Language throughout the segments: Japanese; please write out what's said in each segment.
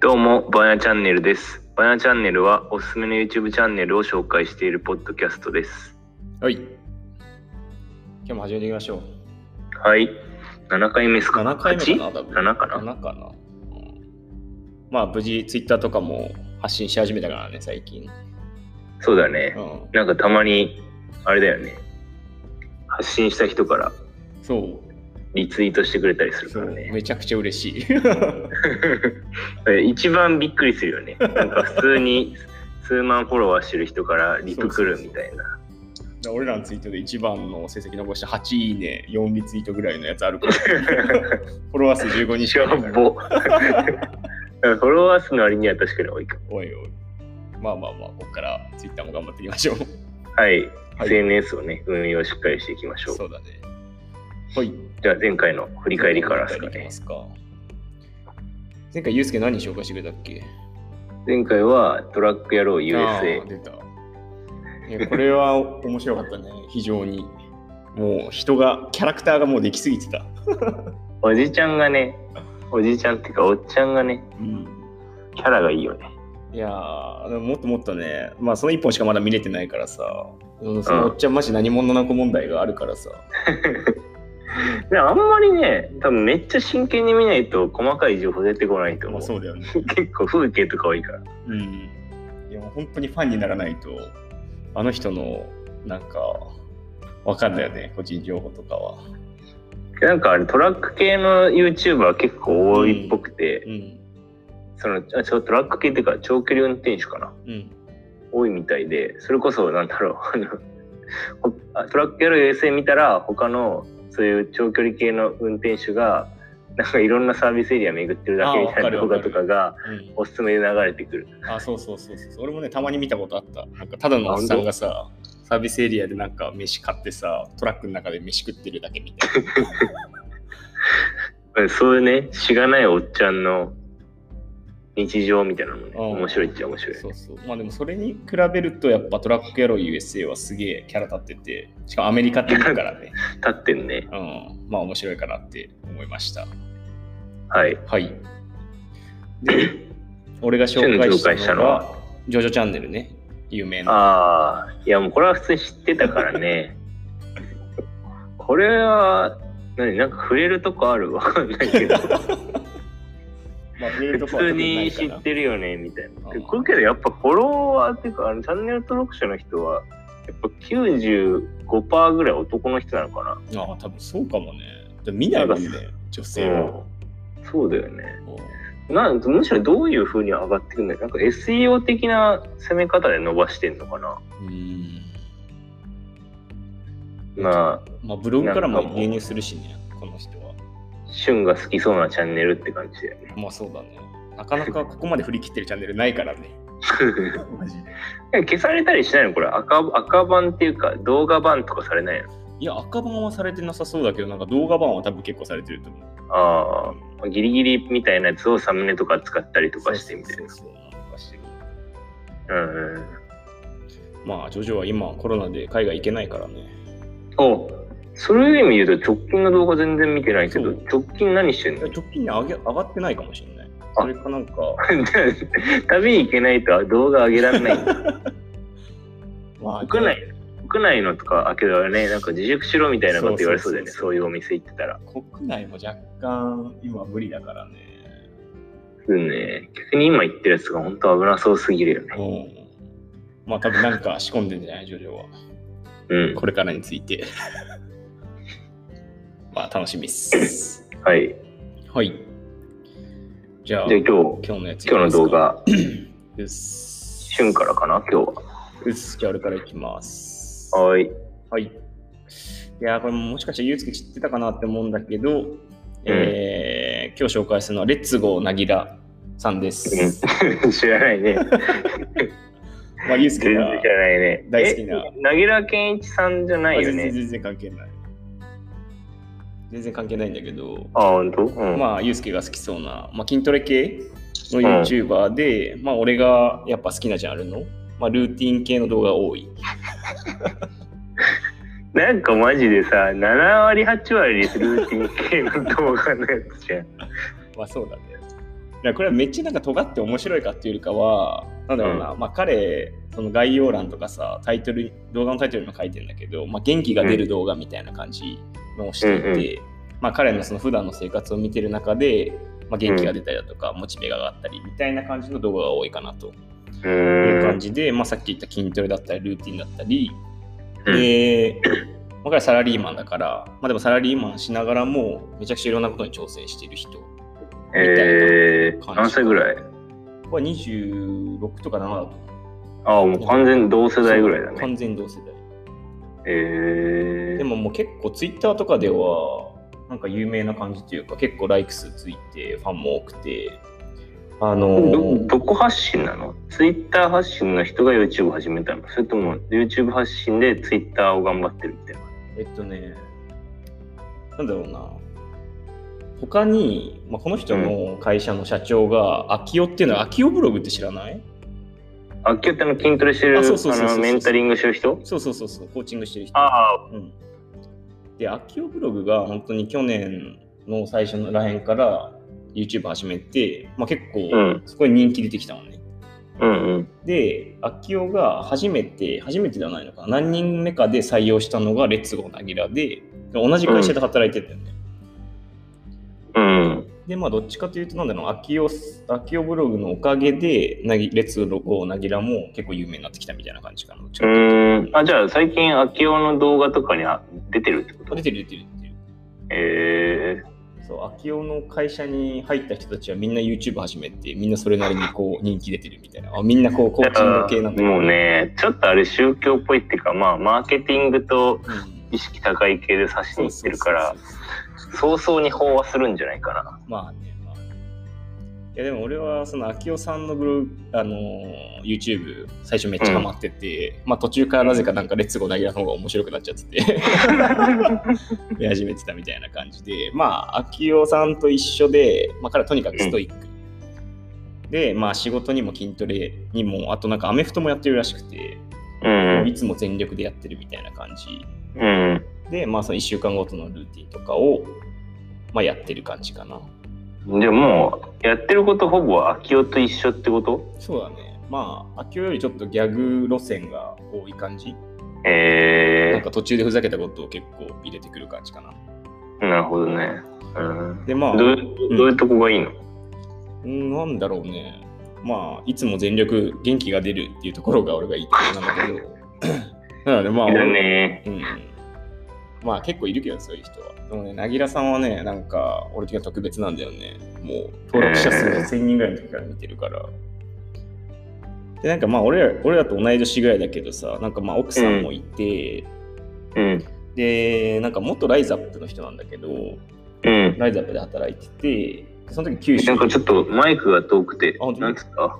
どうも、バナチャンネルです。バナチャンネルはおすすめの YouTube チャンネルを紹介しているポッドキャストです。はい。今日も始めていきましょう。はい。7回目ですか？7回目かな、8多分。7かな？7かな。うんまあ、無事、Twitter とかも発信し始めたからね、最近。そうだねう。ん。なんかたまに、あれだよね。発信した人からそう。リツイートしてくれたりする。からね。めちゃくちゃ嬉しい。一番びっくりするよね。なんか普通に数万フォロワーしてる人からリプ来るみたいな。俺らのツイートで一番の成績残した8いいね、4リツイートぐらいのやつあるから。フォロワー数15人しかいないか。フォロワー数の割には確かに多いかも。おいおい。まあまあまあ、ここから Twitter も頑張っていきましょう。はい。はい SNS をね、運用しっかりしていきましょう。そうだね。はい。じゃあ前回の振り返りからですかね。前回、ユうスケ何紹介してくれたっけ？前回はトラック野郎あ USA ー。出た。これは面白かったね、非常に。もう人が、キャラクターがもうできすぎてた。おじちゃんがね、おじちゃんっていうかおっちゃんがね、うん。キャラがいいよね。いやー、でももっともっとね、まあその一本しかまだ見れてないからさ、うんそのおっちゃんマジ何者な子問題があるからさ。であんまりね、多分めっちゃ真剣に見ないと細かい情報出てこないと思う。まあそうだよね。結構風景とか多いから。うん。いやもう本当にファンにならないと、あの人のなんか、わかんないよね、個人情報とかは。なんかあれトラック系の YouTuber 結構多いっぽくて、うん。そのあちょトラック系っていうか長距離運転手かな？うん。多いみたいでそれこそなんだろうトラックやる USA 見たら他のそういう長距離系の運転手がなんかいろんなサービスエリア巡ってるだけみたいな動画とかがうんおすすめで流れてくる。あ、そうそうそうそう。俺もね、たまに見たことあった。なんか、ただのおっさんがさ、サービスエリアでなんか飯買ってさ、トラックの中で飯食ってるだけみたいな。そういうねしがないおっちゃんの日常みたいなのもねうん面白いっちゃ面白い。そうそう。まあでもそれに比べると、やっぱトラック野郎 USA はすげえキャラ立ってて、しかもアメリカって言うからね、立ってんね。うん、まあ面白いかなって思いました。はい。はい。で、俺が紹介したのは、ジョジョチャンネルね、有名な。ああ、いやもうこれは普通に知ってたからね。これは、何？なんか触れるとこある？わかんないけど。まあ、普通に知ってるよね、みたいな。これけどやっぱフォロワーっていうか、あのチャンネル登録者の人は、やっぱ95%ぐらい男の人なのかああ、多分そうかもね。でも見ないもんね、女な。性は。うんそうだよね。うんなんむしろどういう風に上がってくるんだよ。なんか SEO 的な攻め方で伸ばしてんのかな。うん。まあ、まあ、ブログからも輸入するしね、この人は。旬が好きそうなチャンネルって感じだよね。まあそうだね。なかなかここまで振り切ってるチャンネルないからね。マジで。消されたりしないの？これ赤赤版っていうか動画版とかされないの？いや、赤版はされてなさそうだけど、なんか動画版は多分結構されてると思う。ああ、ギリギリみたいなやつをサムネとか使ったりとかしてみたいな。そうそうそううん。まあ、ジョジョは今コロナで海外行けないからね。おそういう意味で言うと直近の動画全然見てないけどそう、直近何してんの？直近に上げ上がってないかもしれない。あそれかなんか、旅に行けないと動画上げられない。まあ、国内、国内のとか、あけどね、なんか自粛しろみたいなこと言われそうだよね、そうそうそうそうそういうお店行ってたら。国内も若干今無理だからね。うんね、逆に今言ってるやつが本当危なそうすぎるよね。うん。まあ多分なんか仕込んでんじゃない、ジョジョは。うん。これからについて。まあ楽しみっす。はい。はい。じゃあ、じゃあ今日、今日のやつ今日の動画、うっす。旬からかな、今日うっす。じゃあ俺からいきます。は。はい。はい。いやー、これもしかしたらゆうすけ知ってたかなって思うんだけど、えー今日紹介するのはレッツゴーなぎらさんです。うん 知らないね。まあ、ゆうすけが全然知らないね。大好きなえ。なぎら健一さんじゃないよね？全然関係ない。全然関係ないんだけど、あ、本当？うん。まあ、ゆうすけが好きそうな、まあ、筋トレ系の YouTuber で、まあ、俺がやっぱ好きなジャンルの、まあ、ルーティン系の動画が多い。なんかマジでさ、7割、8割ルーティン系の動画のやつじゃん。まあ、そうだね。やこれはめっちゃなんか尖って面白いかっていうよりかは、なんだろうな、まあ彼、その概要欄とかさ、タイトル、動画のタイトルにも書いてるんだけど、まあ、元気が出る動画みたいな感じのをしていて、まあ彼のその普段の生活を見てる中で、まあ、元気が出たりだとか、モチベが上がったりみたいな感じの動画が多いかなとういう感ん。じで、まあ、さっき言った筋トレだったり、ルーティンだったり、で、まあ彼はサラリーマンだから、まあでもサラリーマンしながらも、めちゃくちゃいろんなことに挑戦している人。えー、何歳ぐらい？これ26とか7だと思う。ああ、もう完全同世代ぐらいだね。完全同世代。えー、でももう結構ツイッターとかでは、なんか有名な感じというか、結構ライク数ついて、ファンも多くて、あのどどこ発信なの？ツイッター発信の人が YouTube 始めたの？それとも YouTube 発信でツイッターを頑張ってるみたいな？えっとね、なんだろうな。他に、まあ、この人の会社の社長が、秋代っていうのは、秋代ブログって知らない？あ、今日ってあの筋トレしてるあのメンタリングしてる人？そうそうそうそう、コーチングしてる人。ああ、うん、で、秋代ブログが本当に去年の最初のらへんから YouTube 始めて、まあ、結構うんそこに人気出てきたのね。うんうん。で、秋代が初めて、初めてではないのかな、何人目かで採用したのがレッツゴーなぎらで、同じ会社で働いてたよね。うん。で、まあ、どっちかというと、なんだろう、秋代秋代ブログのおかげで、なぎレッツゴーなぎらも結構有名になってきたみたいな感じかな。うん。あ、じゃあ最近、秋代の動画とかにあ出てるってこと？と出てる出てる出てる。えそう、秋代の会社に入った人たちはみんな YouTube 始めて、みんなそれなりにこう人気出てるみたいな。あみんなこうコー、ーチング系なんだ。もうね、ちょっとあれ宗教っぽいっていうか、まあ、マーケティングとうん、意識高い系で指しにいってるからそう、そうそう早々に飽和するんじゃないかな。まあね、まあ。いやでも俺はその秋代さんのブログ、あのー YouTube 最初めっちゃハマってて、まあ途中からなぜかなんかレッツゴーなぎらの方が面白くなっちゃって て見始めてたみたいな感じで、まあ秋代さんと一緒で、まあ彼はとにかくストイック。で、まあ仕事にも筋トレにも、あとなんかアメフトもやってるらしくて、うんいつも全力でやってるみたいな感じうん。で、まあその1週間ごとのルーティンとかを、まあやってる感じかな。うん。でも、やってることほぼ秋代と一緒ってこと？そうだね。まあ、秋代よりちょっとギャグ路線が多い感じ。えなんか途中でふざけたことを結構入れてくる感じかな。ー、なるほどね。うん。で、まあ、どういうどういうとこがいいの、うんなんだろうね。まあ、いつも全力、元気が出るっていうところが俺がいいところなんだけど。なので、まあ、だ俺ね。うん。まあ、結構いるけど、そういう人は。でもね、なぎらさんはね、なんか、俺的には特別なんだよね。もう、登録者数へー1000人ぐらいの時から見てるから。で、なんかまあ、俺ら俺らと同い年ぐらいだけどさ、なんかまあ、奥さんもいて、うん。で、なんか元ライザップの人なんだけど、うん。ライザップで働いてて、その時九州なんかちょっとマイクが遠くてなんつった？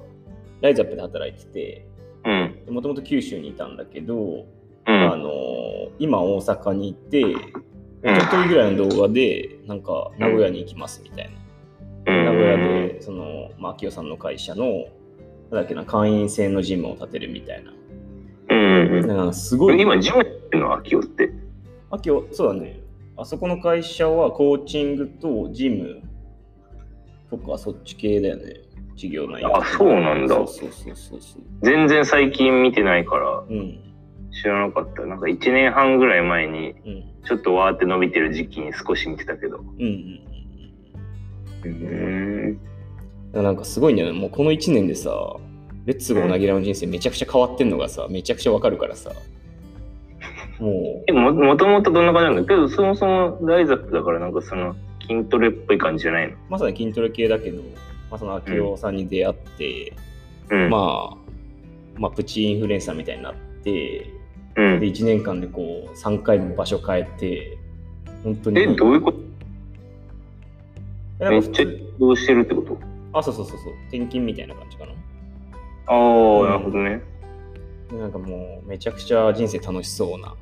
ライザップで働いてて、うん。もともと九州にいたんだけど、うん。あの今大阪にいて、うん一昨日ぐらいの動画で、なんか名古屋に行きますみたいな。名古屋で、その、まあ、秋代さんの会社の、なんだっけな、会員制のジムを建てるみたいな。うんうんなんかすうん。ごい。今、ジムやってるの？秋代って。秋代、そうだね。あそこの会社はコーチングとジムとかそっち系だよね。事業内容。あそうなんだそうそうそうそうそう。全然最近見てないからうん。知らなかった。なんか1年半ぐらい前に、うん。ちょっとわーって伸びてる時期に少し見てたけど。うんうんうんなんかすごいんだよね。もうこの1年でさ、レッツゴーなぎらの人生めちゃくちゃ変わってんのがさ、めちゃくちゃわかるからさ。もえ、も、もともとどんな感じなんだ？けど、そもそもライザップだからなんかその筋トレっぽい感じじゃないの？う、まさに筋トレ系だけど、まあ、その秋代さんに出会って、うん。まあ、まあ、プチインフルエンサーみたいになって、うんで、。1年間でこう、3回も場所変えて、本当に。え、どういうこと？めっちゃ通どうしてるってこと？あ、そうそうそうそう、転勤みたいな感じかな。ああ、なるほどね。でなんかもう、めちゃくちゃ人生楽しそうな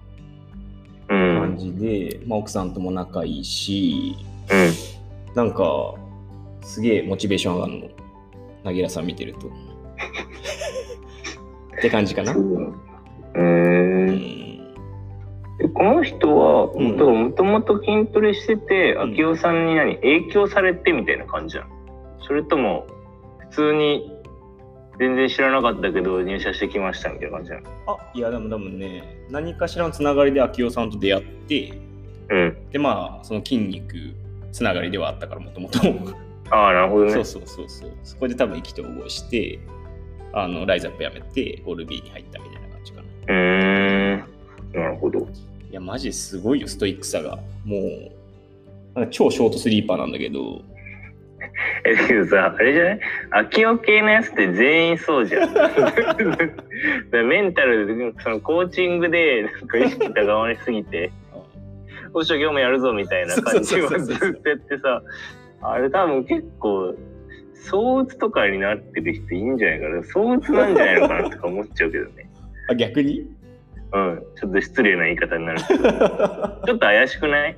うん。感じで、まあ、奥さんとも仲いいし、うん。なんか、すげえモチベーション上がるの。なぎらさん見てると。って感じかな。えうーこの人は、うんだからもともと筋トレしてて、ん秋代さんに何影響されてみたいな感じなのそれとも普通に全然知らなかったけど入社してきましたみたいな感じなの。あいやでも多分ね何かしらのつながりで秋代さんと出会ってうん。でまあその筋肉つながりではあったからもともとああ、なるほどね。そうそうそうそうそこで多分意気投合してあのライズアップやめてオール B に入ったみたいな感じかなうーん。なるほど。いやマジすごいよストイックさが。もう超ショートスリーパーなんだけど。え、だけどさ、あれじゃない？秋代系のやつって全員そうじゃん。メンタルで、そのコーチングで、なんか意識高まりすぎて、おっしゃ、今日もやるぞみたいな感じをずっとやってさ、あれ多分結構、相打つとかになってる人いいんじゃないかな。相打つなんじゃないのかなとか思っちゃうけどね。あ逆に？うん。ちょっと失礼な言い方になるけど。ちょっと怪しくない？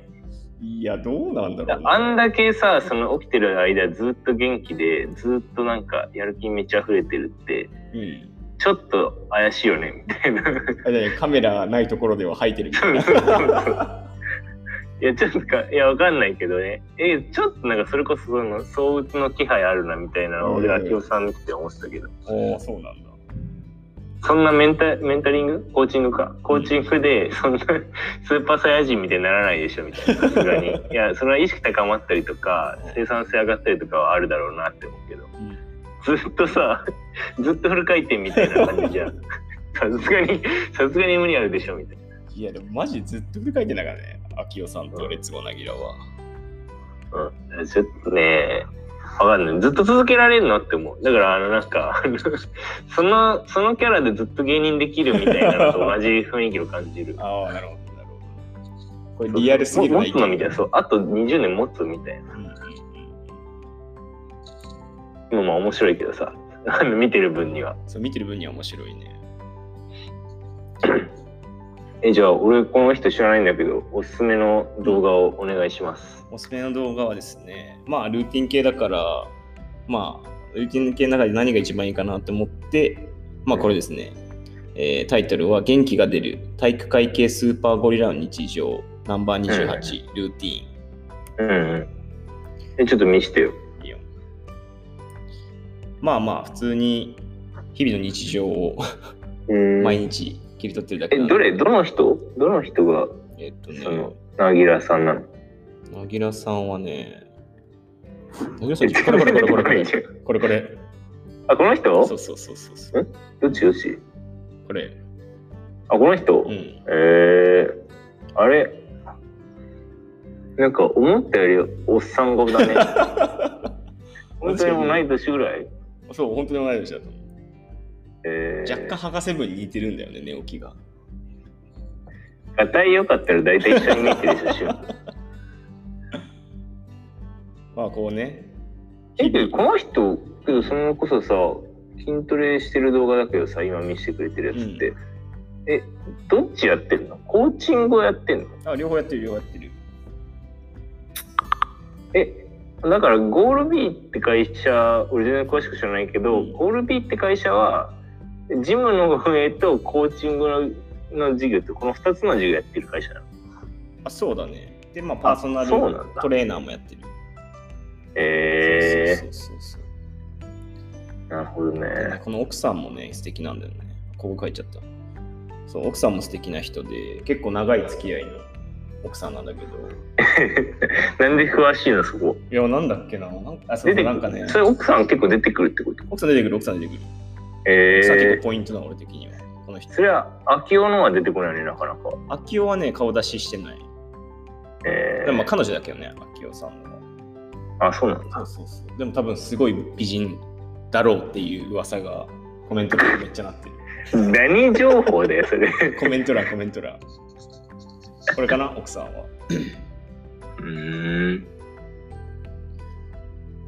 いやどうなんだろう、ね、あんだけさ、その起きてる間ずっと元気で、ずっとなんかやる気めっちゃ溢れてるって、うんちょっと怪しいよね、みたいな。カメラないところでは吐いてるみたいないや、ちょっとか、いや、わかんないけどね。え、ちょっとなんかそれこそその、相打つの気配あるな、みたいな俺、うん秋夫さん見てて思ってたけど。おおそうなんだそんなメンタメンタリング？コーチングか？コーチングで、そんな スーパーサイヤ人みたいにならないでしょ、みたいな。さすがに。いや、それは意識高まったりとか、生産性上がったりとかはあるだろうなって思うけど。ずっとさ、ずっとフル回転みたいな感じじゃん。さすがに、さすがに無理あるでしょ、みたいな。いやでもマジずっと振り返ってんだからね秋代さんとレッツゴーなぎらはうん、ちょっとね、わかんない。ずっと続けられるのって思う。だから、あの、なんか、その、そのキャラでずっと芸人できるみたいなのと同じ雰囲気を感じる。ああなるほどなるほどこれリアルすぎるも持つのみたいな、そう、あと20年持つみたいな。うんまあ面白いけどさ、あ の見てる分には。そう見てる分には面白いねえ、じゃあ、俺この人知らないんだけど、おすすめの動画をお願いします。おすすめの動画はですねまあルーティン系だからまあルーティン系の中で何が一番いいかなと思ってまあこれですね、えータイトルは元気が出る体育会系スーパーゴリラの日常ナンバー28、ルーティーン。うん。うん。え、ちょっと見してよ。いいよ。まあまあ普通に日々の日常をうん。毎日切り取ってるだけえ、どれ、どの人？どの人が、えっとね。その、なぎらさんなの？なぎらさんはねなぎらさんこれこれこれこれこれ。これこれ。あ、この人？そうそうそうそうそう。どっち？どっちこれ。あ、この人、うん。えー、あれ？なんか思ったよりおっさん顔だね。本当に同い年ぐらい、そう本当に同い年だと思う。えー、若干博士部に似てるんだよね寝起きが。がたいよかったら大体一緒に見てるでしょ。まあこうね。え、けどこの人、けどそのこそさ、筋トレしてる動画だけどさ、今見せてくれてるやつって、え、どっちやってるの？コーチングをやってんの？あ両方やってる両方やってる。え、だからゴール B って会社、俺全然詳しく知らないけど、うん。ゴール B って会社は、ジムの運営とコーチングのの授業ってこの2つの授業やってる会社なの。あそうだね。でまあパーソナルトレーナーもやってるえそうそうそうそうー、なるほどでね。この奥さんもね素敵なんだよね。ここ書いちゃった。そう奥さんも素敵な人で結構長い付き合いの奥さんなんだけど。なんで詳しいのそこ？いやなんだっけな。なんあそうなんかね。それ奥さん結構出てくるってこと？奥さん出てくる奥さん出てくる。奥さん結え構ポイントだ俺的には。この人。ー、それは秋代のは出てこないね、なかなか。秋代はね顔出ししてない。えでもまあー、彼女だけどね秋代さんはあ、そうなんだ。そうそうそう。でも多分すごい美人だろうっていう噂がコメント欄にめっちゃなってる。何情報だよ、それ。コメント欄コメント欄。これかな？奥さんは。うーん。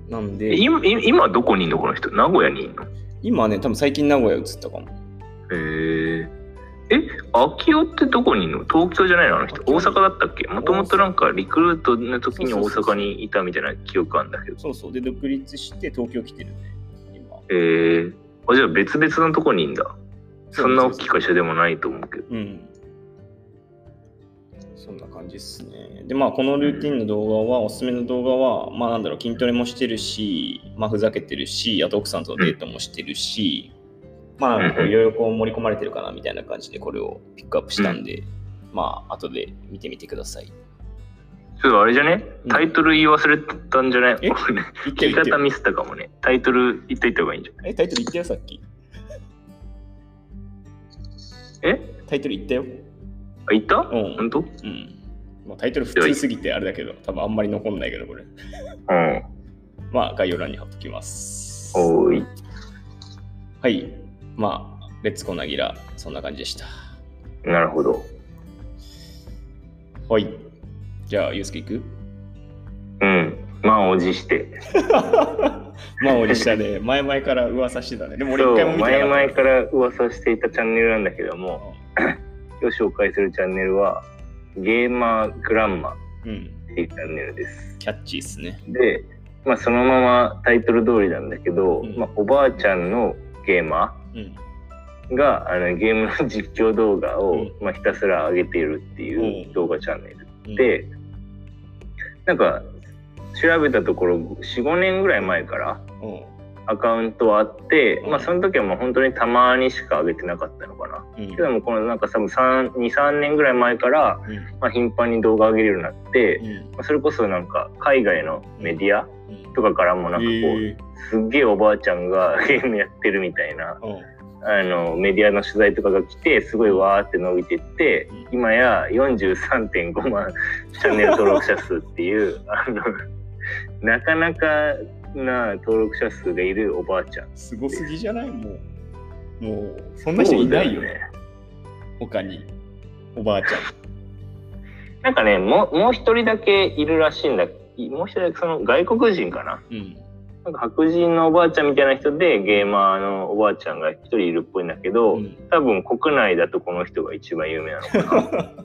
なんで。今、今今どこにいんの？この人。名古屋にいんの？今はね多分最近名古屋移ったかも。えー、え、秋代ってどこにいんの？東京じゃないの？あの人。大阪だったっけ？もともとなんかリクルートの時に大阪にいたみたいな記憶あるんだけど。そうそう。で独立して東京来てるね。今。えー、あじゃあ別々のとこにいんだ。そんな大きい会社でもないと思うけど。うん。そんな感じですね。で、まあ、このルーティンの動画は、おすすめの動画は、まあ、なんだろう、筋トレもしてるし、まあ、ふざけてるし、あと奥さんとのデートもしてるし、まあ、いろいろこう盛り込まれてるかなみたいな感じで、これをピックアップしたんで、まあ、後で見てみてください。ちょっとあれじゃね？タイトル言い忘れたんじゃない、え？俺ね聞方ミスったかもね。タイトル言っといた方がいいんじゃん。え、タイトル言ったよ、さっき。え？タイトル言ったよ。あ、言った？うん本当？うん。うん。もうタイトル普通すぎてあれだけど、多分あんまり残んないけど、これ。まあ、概要欄に貼っときます。おーい。はい。まあ、レッツコナギラ、そんな感じでした。なるほど。はい。じゃあ、ゆうすけいく？うん。満を持して。まあ、俺下で、前々から噂してたね。でも俺一回も見てな前。々から噂していたチャンネルなんだけども、今日紹介するチャンネルは、ゲーマーグランマうん。っていうチャンネルです。キャッチーっすね。で、まあ、そのままタイトル通りなんだけど、うんまあ、おばあちゃんのゲーマうん。ーがあのゲームの実況動画を、うん。まあ、ひたすら上げているっていううん。動画チャンネル。うん、で、なんか調べたところ45年ぐらい前からうん、アカウントはあって、うんまあその時はもう本当にたまにしか上げてなかったのかな。うん。けどもこのなんか多分23年ぐらい前から、うん。まあ、頻繁に動画上げるようになって、うん。まあそれこそなんか海外のメディアうん。とかからもなんかこう、えすっげえおばあちゃんが ゲームやってるみたいなあのメディアの取材とかが来てすごいわーって伸びてってうん今や43.5万チャンネル登録者数っていうあのなかなかな登録者数がいるおばあちゃん。すごすぎじゃない？もう。もう、そんな人いないよね。他に。おばあちゃん。なんかねもうもう一人だけいるらしいんだもう一人だけその外国人かな？うん。なんか白人のおばあちゃんみたいな人でゲーマーのおばあちゃんが一人いるっぽいんだけど、うん多分国内だとこの人が一番有名なのか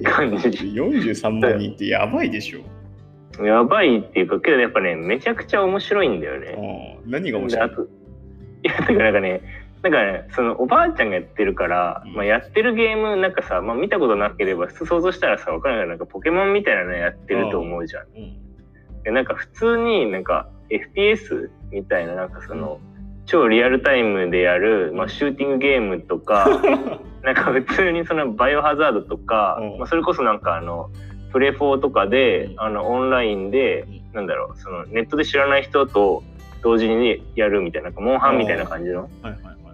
な感じ43万人ってやばいでしょ。やばいっていうかけどやっぱねめちゃくちゃ面白いんだよね。うん何が面白いいやだからなんかねなんかねそのおばあちゃんがやってるから、うん。まあ、やってるゲームなんかさ、まあ、見たことなければ想像したらさわかんないけどなんかポケモンみたいなのやってると思うじゃん。うん。でなんか普通になんか FPS みたいななんかその、超リアルタイムでやる、まあ、シューティングゲームとか なんか普通にそのバイオハザードとか、うん。まあ、それこそなんかあのプレフォーとかで、うん。あのオンラインで、うん。なんだろうそのネットで知らない人と同時にやるみたいなモンハンみたいな感じの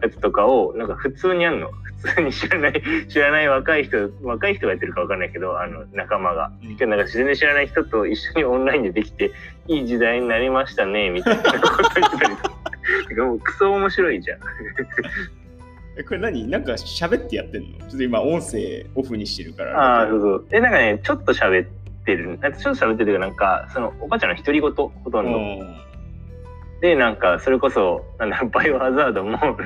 やつとかをなんか普通にやるの。普通に知らない 知らない若い人若い人がやってるかわかんないけどあの仲間が。うん。なんか全然知らない人と一緒にオンラインでできていい時代になりましたねみたいなこと言ってたりと かもうクソ面白いじゃん。えこれ何？なんか喋ってやってんの？ちょっと今音声オフにしてるから。ああそうそう。でなんかねちょっと喋ってる。なんかちょっと喋ってるけどなんかそのおばあちゃんの独り言ほとんど。うん。でなんかそれこそなんだバイオハザードもなんか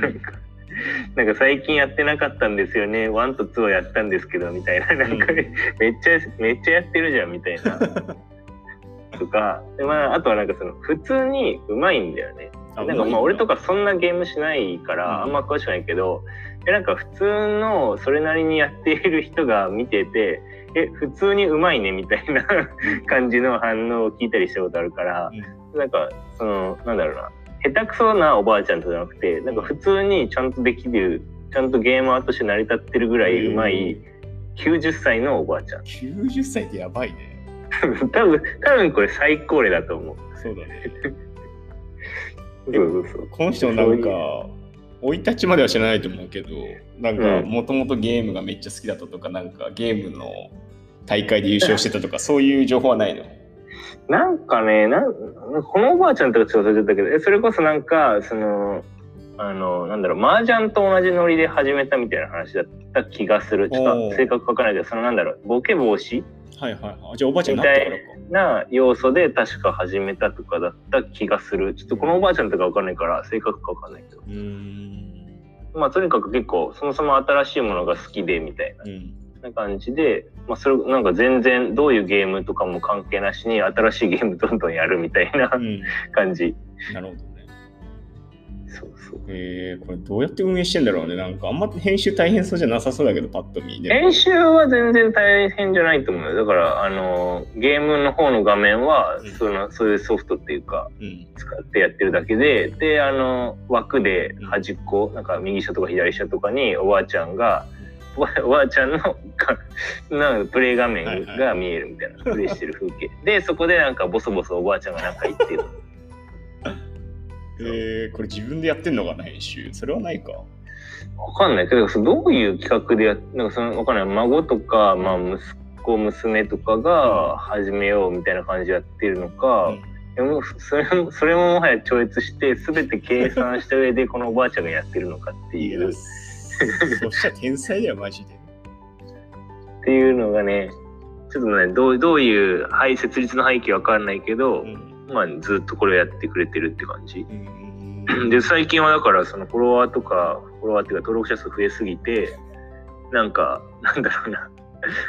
なんか最近やってなかったんですよね。1と2をやったんですけどみたいな。なんか、ねめっちゃめっちゃやってるじゃんみたいな。とか。で、まあ、あとはなんかその普通にうまいんだよね。あなんかまあ俺とかそんなゲームしないからあんま詳しくないけど、えなんか普通のそれなりにやっている人が見ててえ普通にうまいねみたいな感じの反応を聞いたりしたことあるから、なんかそのなんだろうな下手くそなおばあちゃんとじゃなくてなんか普通にちゃんとできるちゃんとゲーマーとして成り立ってるぐらいうまい90歳のおばあちゃん。90歳ってやばいね。多分多分これ最高齢だと思う。そうだね そうそうそうこの人なんか生い立ちまでは知らないと思うけどなんかうん。もともとゲームがめっちゃ好きだったとかなんかゲームの大会で優勝してたとかそういう情報はないの？なんかねなんこのおばあちゃんとかちょっとたけどえそれこそなんかそのあのなんだろう麻雀と同じノリで始めたみたいな話だった気がする。ちょっと正確わからないけどそのなんだろうボケ防止はいはいはい。じゃあおばあちゃんになってからか。な要素で確か始めたとかだった気がする。ちょっとこのおばあちゃんとかわかんないから正確かわかんないけど。まあとにかく結構そもそも新しいものが好きでみたいうん。な感じで、まあ、それなんか全然どういうゲームとかも関係なしに新しいゲームどんどんやるみたいなうん。感じ。なるほど。ねそうそう。えー、これどうやって運営してんだろうね。なんかあんま編集大変そうじゃなさそうだけど、パッと見。でも編集は全然大変じゃないと思うよ。だから、あの、ゲームの方の画面はうん、その、そういうソフトっていうか、うん。使ってやってるだけで、で、あの、枠で端っこ、なんか右下とか左下とかにおばあちゃんが、おばあちゃんのか なんかプレイ画面が見えるみたいな、プレイしてる風景。で、そこでなんかボソボソおばあちゃんがなんか言ってる。えー、これ自分でやってんのかな、編集。それはないか。わかんないけど、どういう企画でやっなんかその、わかんない。孫とか、まあ、息子、娘とかが始めようみたいな感じでやってるのか、でもそれもそれももはや超越して全て計算した上でこのおばあちゃんがやってるのかっていうっそしたら天才だよ、マジで。ていうのがねちょっとねどうどういう、はい、設立の背景わかんないけど、うん。まあずっとこれをやってくれてるって感じ。うんで最近はだからそのフォロワーとかフォロワーっていうか登録者数増えすぎてなんかなんだろうな。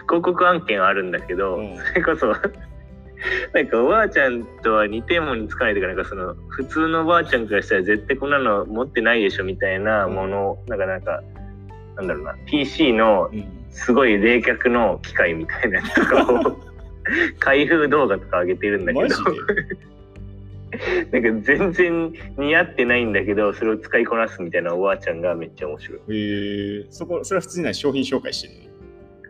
広告案件あるんだけど、うん。それこそなんかおばあちゃんとは似ても似つかないというかなんかその普通のおばあちゃんからしたら絶対こんなの持ってないでしょみたいなもの、なんかなんかなんだろうな。PC のうん。すごい冷却の機械みたいなやつとかを 開封動画とか上げてるんだけど なんか全然似合ってないんだけどそれを使いこなすみたいなおばあちゃんがめっちゃ面白い。えー、そこ、それは普通に商品紹介してるの？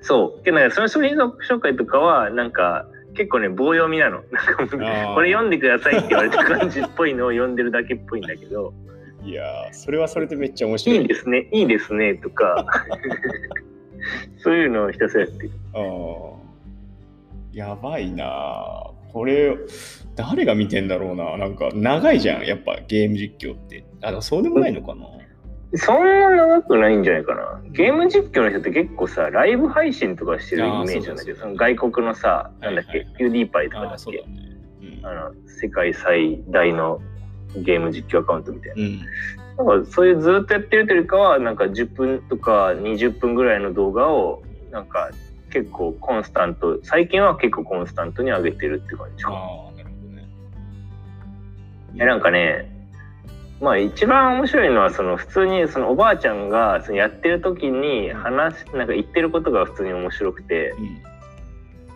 そう。けどなんかその商品紹介とかはなんか結構ね棒読みなの。なんかこれ読んでくださいって言われた感じっぽいのを読んでるだけっぽいんだけどいやー、それはそれでめっちゃ面い白い。いですねいいですねとかそういうのをひたすらやってる。あーやばいなあこれ、誰が見てんだろうななんか長いじゃん、やっぱゲーム実況って。あ、でもそうでもないのかな、そんな長くないんじゃないかな。ゲーム実況の人って結構さ、ライブ配信とかしてるイメージなんだけど、その外国のさ、なんだっけ、ピューディーパイとかだっけね。うんあの、世界最大のゲーム実況アカウントみたいな。うん。なんかそういうずっとやってるというよりかは、なんか10分とか20分ぐらいの動画を、なんか結構コンスタント、最近は結構コンスタントに上げてるって感じか？な。ああ、なるほどね。えなんかねまあ一番面白いのはその普通にそのおばあちゃんがそのやってる時に話しなんか言ってることが普通に面白くてうん。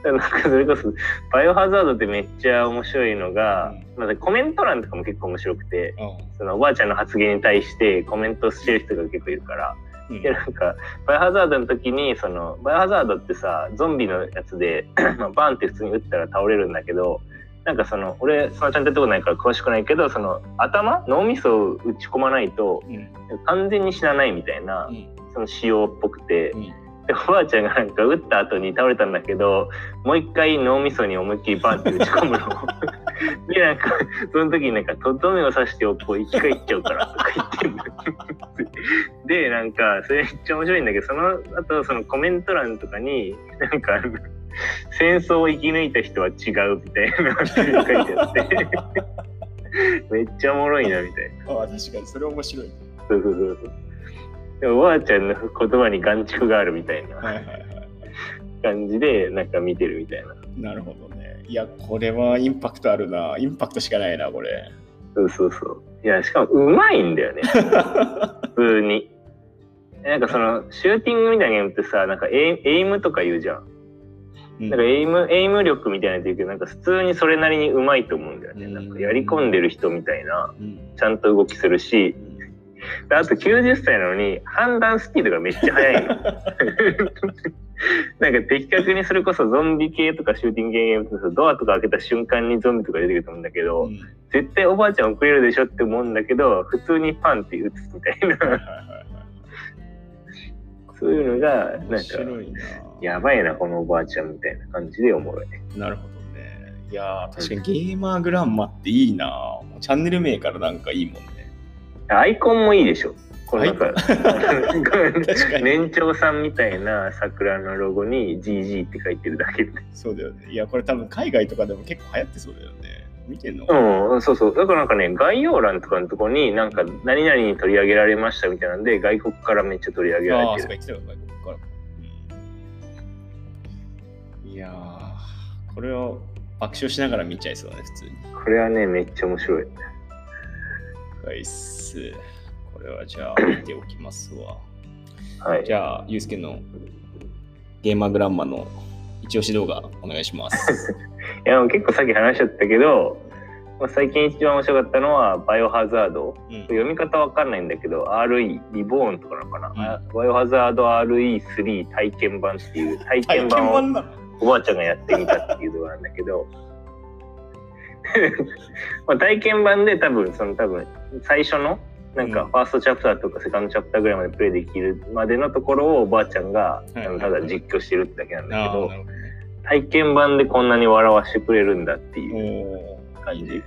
なんかそれこそ「バイオハザード」ってめっちゃ面白いのが、まあ、コメント欄とかも結構面白くてあそのおばあちゃんの発言に対してコメントしてる人が結構いるからうんでなんかバイオハザードの時にそのバイオハザードってさゾンビのやつで まあバンって普通に撃ったら倒れるんだけどなんかその俺そのちゃんとやったことないから詳しくないけどその頭脳みそを打ち込まないとうん。完全に死なないみたいなうん。その仕様っぽくてうん。でおばあちゃんがなんか撃った後に倒れたんだけどもう一回脳みそに思いっきりバンって打ち込むの。でなんかその時になんかとどめを刺しておこう生き返っちゃうからとか言ってんの。でなんかそれめっちゃ面白いんだけどその後そのコメント欄とかになんか戦争を生き抜いた人は違うみたいな書いてあって。めっちゃおもろいなみたいな。ああ、確かに。それ面白い。そうそうそうそうでおばあちゃんの言葉に眼蓄があるみたいな。感じでなんか見てるみたいな。なるほどね。いや、これはインパクトあるな。インパクトしかないな、これ。そうそうそう。いやしかもうまいんだよね。普通に。なんかそのシューティングみたいなゲームってさなんかエイエイムとか言うじゃん。うん。なんかエイムエイム力みたいなやつ言うけどなんか普通にそれなりにうまいと思うんだよね。うんなんかやり込んでる人みたいなうん。ちゃんと動きするしうんあと90歳なのに判断スピードがめっちゃ速いの なんか的確にそれこそゾンビ系とかシューティングゲームとかドアとか開けた瞬間にゾンビとか出てくると思うんだけど、うん絶対おばあちゃん遅れるでしょって思うんだけど普通にパンって打つみたいなそういうのがなん面か白いな。やばいなこのおばあちゃんみたいな感じでおもろいなるほどね。いやー、確かにゲーマーグランマっていいな。チャンネル名からなんかいいもんね。アイコンもいいでしょこのなんか確かに。年長さんみたいな桜のロゴに GG って書いてるだけでそうだよね。いや、これ多分海外とかでも結構流行ってそうだよね。見てんの？うんそうそうだからなんかね概要欄とかのとこになんか何々に取り上げられましたみたいなんで外国からめっちゃ取り上げらああ、れてるそうか、言ってたよ、外国から。うんいやー、これを爆笑しながら見ちゃいそうだね、普通に。これはねめっちゃ面白い解っす。これはじゃあ見ておきますわ。はい。じゃあ、ゆうすけのゲーマーグランマの一押し動画お願いします。いや、結構さっき話しちゃったけど、まあ、最近一番面白かったのは、バイオハザード。うん読み方わかんないんだけど、RE、リボーンとかなのかな、バイオハザード RE3 体験版っていう体験版をおばあちゃんがやってみたっていう動画なんだけど、まあ体験版で多分、その多分、最初の、なんかうんファーストチャプターとかセカンドチャプターぐらいまでプレイできるまでのところをおばあちゃんが、ただ実況してるってだけなんだけど、体験版でこんなに笑わせてくれるんだっていう感じ。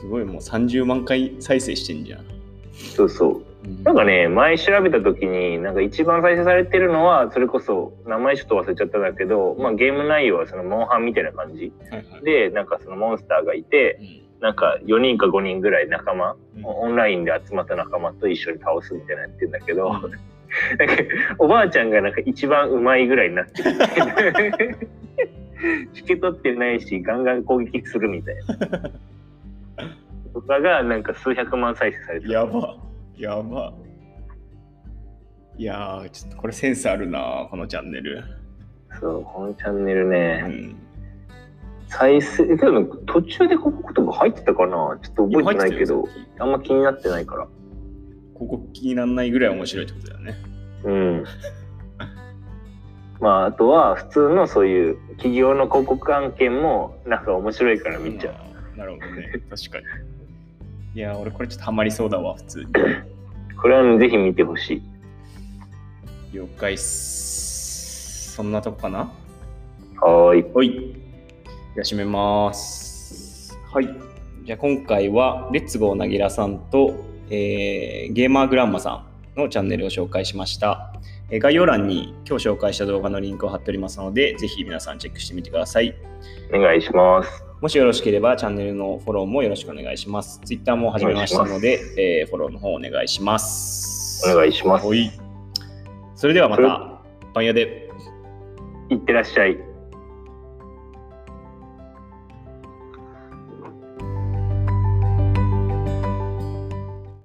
すごいもう30万回再生してんじゃん。そうそう。なんかね、前調べた時に、なんか一番再生されてるのは、それこそ、名前ちょっと忘れちゃったんだけど、まあゲーム内容はそのモンハンみたいな感じ。はいはいで、なんかそのモンスターがいて、なんか4人か5人ぐらい仲間、うんオンラインで集まった仲間と一緒に倒すみたいなやってるんだけど、うん なんかおばあちゃんがなんか一番うまいぐらいになってる。引き取ってないし、ガンガン攻撃するみたいな。とかがなんか数百万再生されてる。やば。やば。いやー、ちょっとこれセンスあるな、このチャンネル。そう、このチャンネルうね、ん。再生、けど途中で広告とか入ってたかな？ちょっと覚えてないけど、あんま気になってないから。ここ気にならないぐらい面白いってことだよね。うん。まあ、あとは普通のそういう企業の広告案件もなんか面白いから見ちゃう。う。なるほどね。確かに。いやー、俺これちょっとハマりそうだわ、普通に。これはねぜひ見てほしい。了解っす。そんなとこかな？はーい。はい。じゃあ締めます。はい。じゃあ今回は、レッツゴーなぎらさんと、えーゲーマーグランマさんのチャンネルを紹介しました。えー概要欄に今日紹介した動画のリンクを貼っておりますので、ぜひ皆さんチェックしてみてください。お願いします。もしよろしければチャンネルのフォローもよろしくお願いします。Twitter も始めましたので、えーフォローの方お願いします。お願いします。はい。それではまた、番屋で。いってらっしゃい。